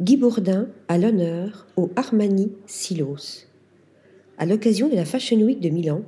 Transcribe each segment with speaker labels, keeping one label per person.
Speaker 1: Guy Bourdin à l'honneur au Armani Silos. À l'occasion de la Fashion Week de Milan,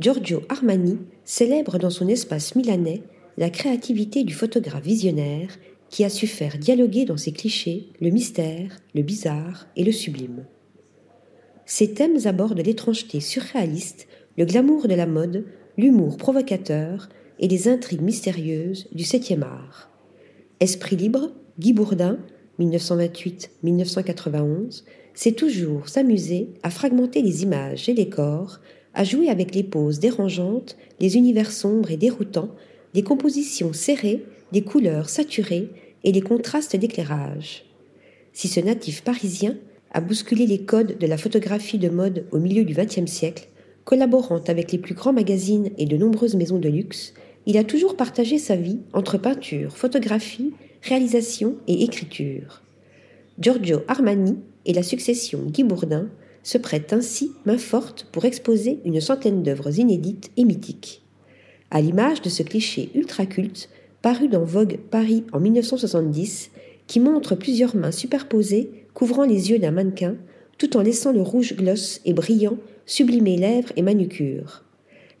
Speaker 1: Giorgio Armani célèbre dans son espace milanais la créativité du photographe visionnaire qui a su faire dialoguer dans ses clichés le mystère, le bizarre et le sublime. Ses thèmes abordent l'étrangeté surréaliste, le glamour de la mode, l'humour provocateur et les intrigues mystérieuses du septième art. Esprit libre, Guy Bourdin, 1928-1991, sait toujours s'amuser à fragmenter les images et les corps, à jouer avec les poses dérangeantes, les univers sombres et déroutants, des compositions serrées, des couleurs saturées et les contrastes d'éclairage. Si ce natif parisien a bousculé les codes de la photographie de mode au milieu du XXe siècle, collaborant avec les plus grands magazines et de nombreuses maisons de luxe, il a toujours partagé sa vie entre peinture, photographie, réalisation et écriture. Giorgio Armani et la succession Guy Bourdin se prêtent ainsi main forte pour exposer une centaine d'œuvres inédites et mythiques. À l'image de ce cliché ultra culte paru dans Vogue Paris en 1970, qui montre plusieurs mains superposées couvrant les yeux d'un mannequin, tout en laissant le rouge gloss et brillant sublimer lèvres et manucures.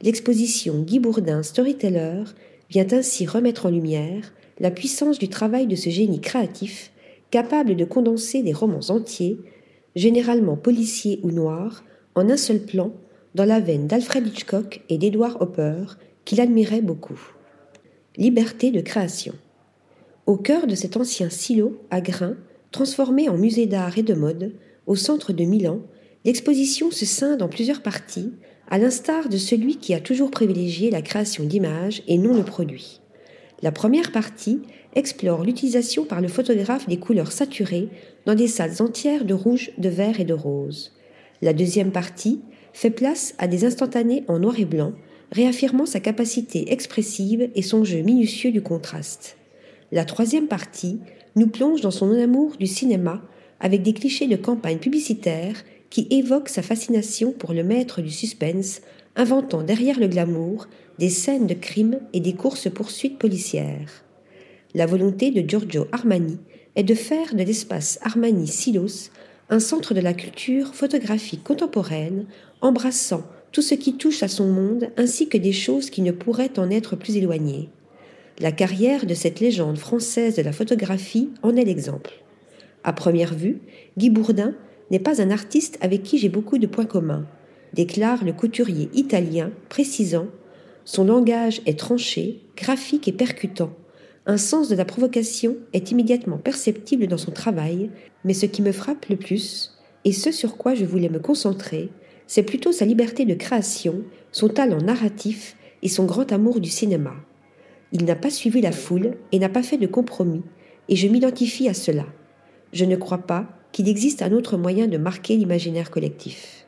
Speaker 1: L'exposition Guy Bourdin Storyteller vient ainsi remettre en lumière la puissance du travail de ce génie créatif, capable de condenser des romans entiers, généralement policiers ou noirs, en un seul plan, dans la veine d'Alfred Hitchcock et d'Edward Hopper, qu'il admirait beaucoup. Liberté de création. Au cœur de cet ancien silo à grains, transformé en musée d'art et de mode, au centre de Milan, l'exposition se scinde en plusieurs parties, à l'instar de celui qui a toujours privilégié la création d'images et non le produit. La première partie explore l'utilisation par le photographe des couleurs saturées dans des salles entières de rouge, de vert et de rose. La deuxième partie fait place à des instantanés en noir et blanc, réaffirmant sa capacité expressive et son jeu minutieux du contraste. La troisième partie nous plonge dans son amour du cinéma avec des clichés de campagne publicitaire qui évoquent sa fascination pour le maître du suspense, inventant derrière le glamour des scènes de crime et des courses-poursuites policières. La volonté de Giorgio Armani est de faire de l'espace Armani Silos un centre de la culture photographique contemporaine, embrassant tout ce qui touche à son monde ainsi que des choses qui ne pourraient en être plus éloignées. La carrière de cette légende française de la photographie en est l'exemple. À première vue, Guy Bourdin n'est pas un artiste avec qui j'ai beaucoup de points communs, déclare le couturier italien, précisant son langage est tranché, graphique et percutant. Un sens de la provocation est immédiatement perceptible dans son travail, mais ce qui me frappe le plus, et ce sur quoi je voulais me concentrer, c'est plutôt sa liberté de création, son talent narratif et son grand amour du cinéma. Il n'a pas suivi la foule et n'a pas fait de compromis, et je m'identifie à cela. Je ne crois pas qu'il existe un autre moyen de marquer l'imaginaire collectif.